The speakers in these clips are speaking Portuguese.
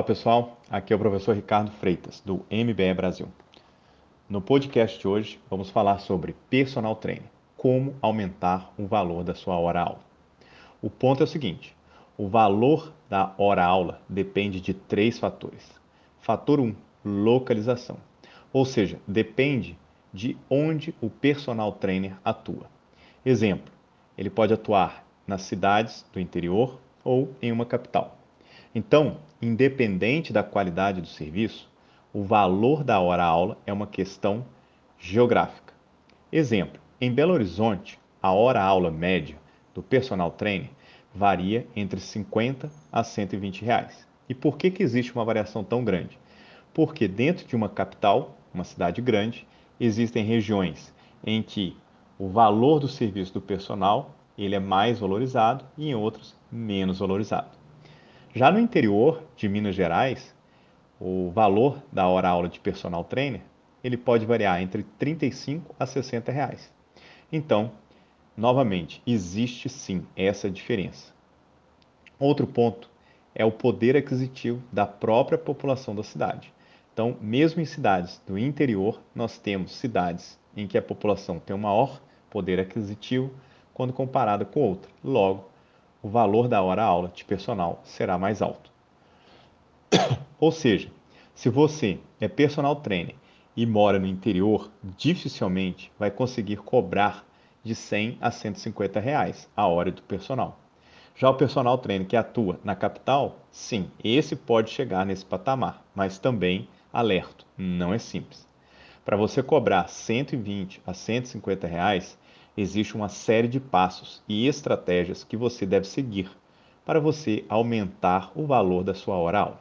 Fala pessoal, aqui é o professor Ricardo Freitas, do MBE Brasil. No podcast de hoje, vamos falar sobre personal training, como aumentar o valor da sua hora-aula. O ponto é o seguinte: o valor da hora-aula depende de três fatores. Fator 1, um, localização, ou seja, depende de onde o personal trainer atua. Exemplo, ele pode atuar nas cidades do interior ou em uma capital. Então, independente da qualidade do serviço, o valor da hora-aula é uma questão geográfica. Exemplo: em Belo Horizonte, a hora-aula média do personal trainer varia entre 50 a 120 reais. E por que, que existe uma variação tão grande? Porque dentro de uma capital, uma cidade grande, existem regiões em que o valor do serviço do personal ele é mais valorizado e em outros menos valorizado. Já no interior de Minas Gerais, o valor da hora-aula de personal trainer ele pode variar entre 35 a 60 reais. Então, novamente, existe sim essa diferença. Outro ponto é o poder aquisitivo da própria população da cidade. Então, mesmo em cidades do interior, nós temos cidades em que a população tem um maior poder aquisitivo quando comparada com outra. Logo, o valor da hora-aula de personal será mais alto. Ou seja, se você é personal trainer e mora no interior, dificilmente vai conseguir cobrar de 100 a 150 reais a hora do personal. Já o personal trainer que atua na capital, sim, esse pode chegar nesse patamar, mas também, alerto, não é simples. Para você cobrar 120 a 150 reais, existe uma série de passos e estratégias que você deve seguir para você aumentar o valor da sua hora-aula.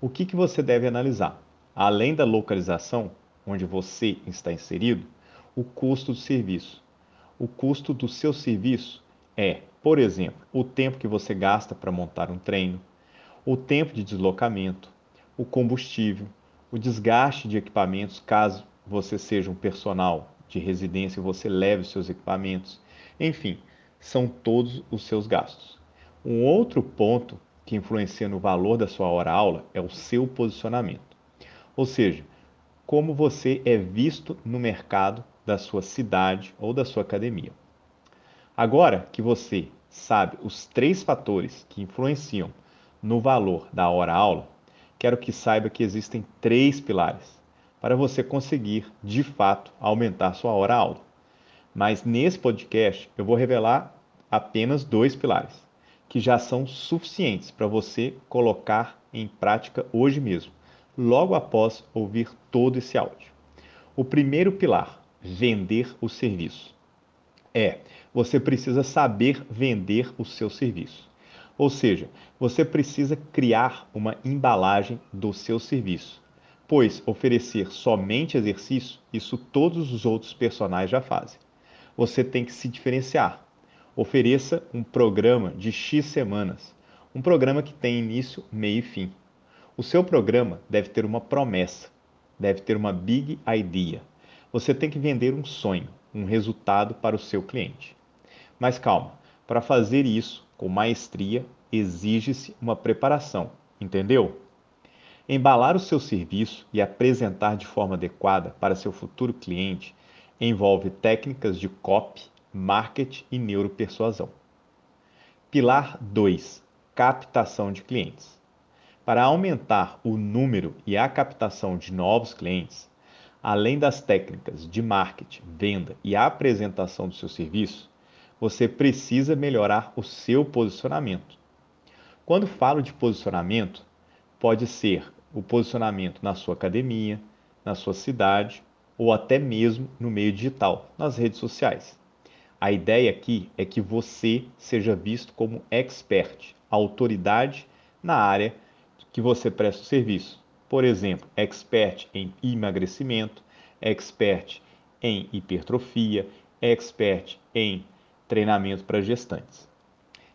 O que, que você deve analisar? Além da localização, onde você está inserido, o custo do serviço. O custo do seu serviço é, por exemplo, o tempo que você gasta para montar um treino, o tempo de deslocamento, o combustível, o desgaste de equipamentos, caso você seja um personal de residência você leve os seus equipamentos. Enfim, são todos os seus gastos. Um outro ponto que influencia no valor da sua hora-aula é o seu posicionamento. Ou seja, como você é visto no mercado da sua cidade ou da sua academia. Agora que você sabe os três fatores que influenciam no valor da hora-aula, quero que saiba que existem três pilares para você conseguir, de fato, aumentar sua hora-aula. Mas nesse podcast eu vou revelar apenas dois pilares, que já são suficientes para você colocar em prática hoje mesmo, logo após ouvir todo esse áudio. O primeiro pilar, vender o serviço. É, você precisa saber vender o seu serviço. Ou seja, você precisa criar uma embalagem do seu serviço pois oferecer somente exercício, isso todos os outros personagens já fazem. Você tem que se diferenciar. Ofereça um programa de X semanas, um programa que tem início, meio e fim. O seu programa deve ter uma promessa, deve ter uma big idea. Você tem que vender um sonho, um resultado para o seu cliente. Mas calma, para fazer isso com maestria, exige-se uma preparação, entendeu? Embalar o seu serviço e apresentar de forma adequada para seu futuro cliente envolve técnicas de copy, marketing e neuropersuasão. Pilar 2: captação de clientes. Para aumentar o número e a captação de novos clientes, além das técnicas de marketing, venda e apresentação do seu serviço, você precisa melhorar o seu posicionamento. Quando falo de posicionamento, pode ser o posicionamento na sua academia, na sua cidade ou até mesmo no meio digital, nas redes sociais. A ideia aqui é que você seja visto como expert, autoridade na área que você presta o serviço. Por exemplo, expert em emagrecimento, expert em hipertrofia, expert em treinamento para gestantes.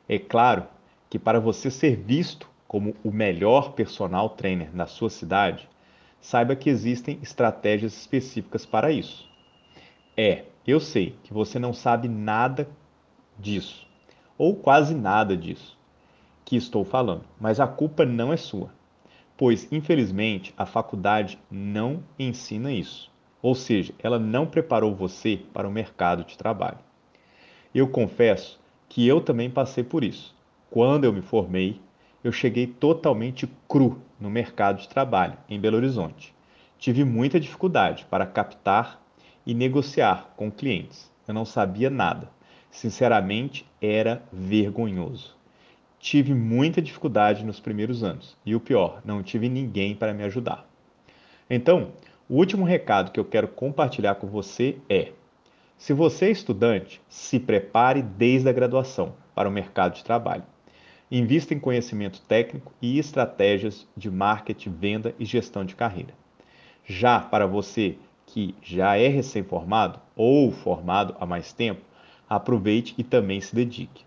É claro que para você ser visto como o melhor personal trainer na sua cidade, saiba que existem estratégias específicas para isso. É, eu sei que você não sabe nada disso, ou quase nada disso que estou falando, mas a culpa não é sua. pois infelizmente a faculdade não ensina isso. Ou seja, ela não preparou você para o mercado de trabalho. Eu confesso que eu também passei por isso. Quando eu me formei, eu cheguei totalmente cru no mercado de trabalho em Belo Horizonte. Tive muita dificuldade para captar e negociar com clientes. Eu não sabia nada. Sinceramente, era vergonhoso. Tive muita dificuldade nos primeiros anos e o pior, não tive ninguém para me ajudar. Então, o último recado que eu quero compartilhar com você é: se você é estudante, se prepare desde a graduação para o mercado de trabalho. Invista em conhecimento técnico e estratégias de marketing, venda e gestão de carreira. Já para você que já é recém-formado ou formado há mais tempo, aproveite e também se dedique.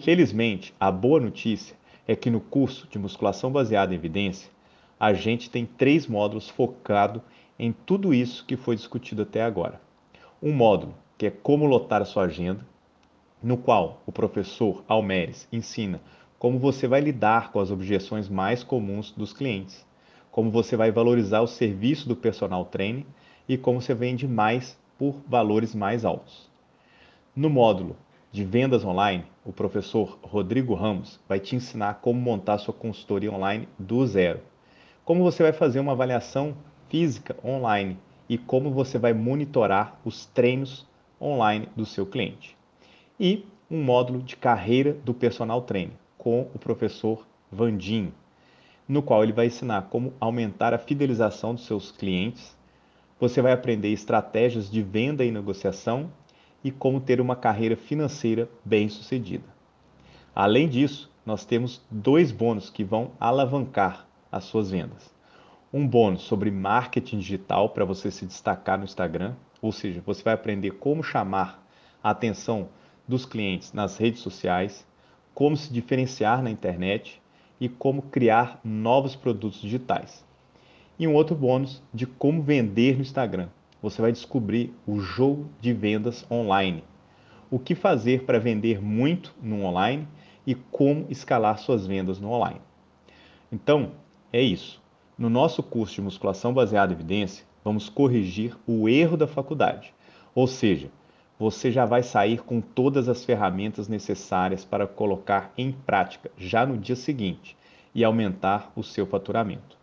Felizmente, a boa notícia é que no curso de musculação baseada em evidência, a gente tem três módulos focados em tudo isso que foi discutido até agora. Um módulo que é como lotar a sua agenda, no qual o professor Almeres ensina como você vai lidar com as objeções mais comuns dos clientes, como você vai valorizar o serviço do personal trainer e como você vende mais por valores mais altos. No módulo de vendas online, o professor Rodrigo Ramos vai te ensinar como montar sua consultoria online do zero, como você vai fazer uma avaliação física online e como você vai monitorar os treinos online do seu cliente. E um módulo de carreira do personal trainer com o professor Vandinho, no qual ele vai ensinar como aumentar a fidelização dos seus clientes. Você vai aprender estratégias de venda e negociação e como ter uma carreira financeira bem-sucedida. Além disso, nós temos dois bônus que vão alavancar as suas vendas. Um bônus sobre marketing digital para você se destacar no Instagram ou seja, você vai aprender como chamar a atenção dos clientes nas redes sociais, como se diferenciar na internet e como criar novos produtos digitais. E um outro bônus de como vender no Instagram. Você vai descobrir o jogo de vendas online. O que fazer para vender muito no online e como escalar suas vendas no online. Então, é isso. No nosso curso de musculação baseada em evidência, vamos corrigir o erro da faculdade. Ou seja, você já vai sair com todas as ferramentas necessárias para colocar em prática já no dia seguinte e aumentar o seu faturamento.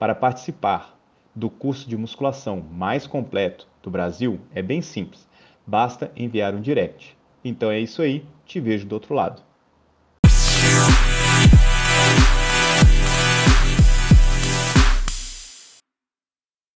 Para participar do curso de musculação mais completo do Brasil é bem simples, basta enviar um direct. Então é isso aí, te vejo do outro lado.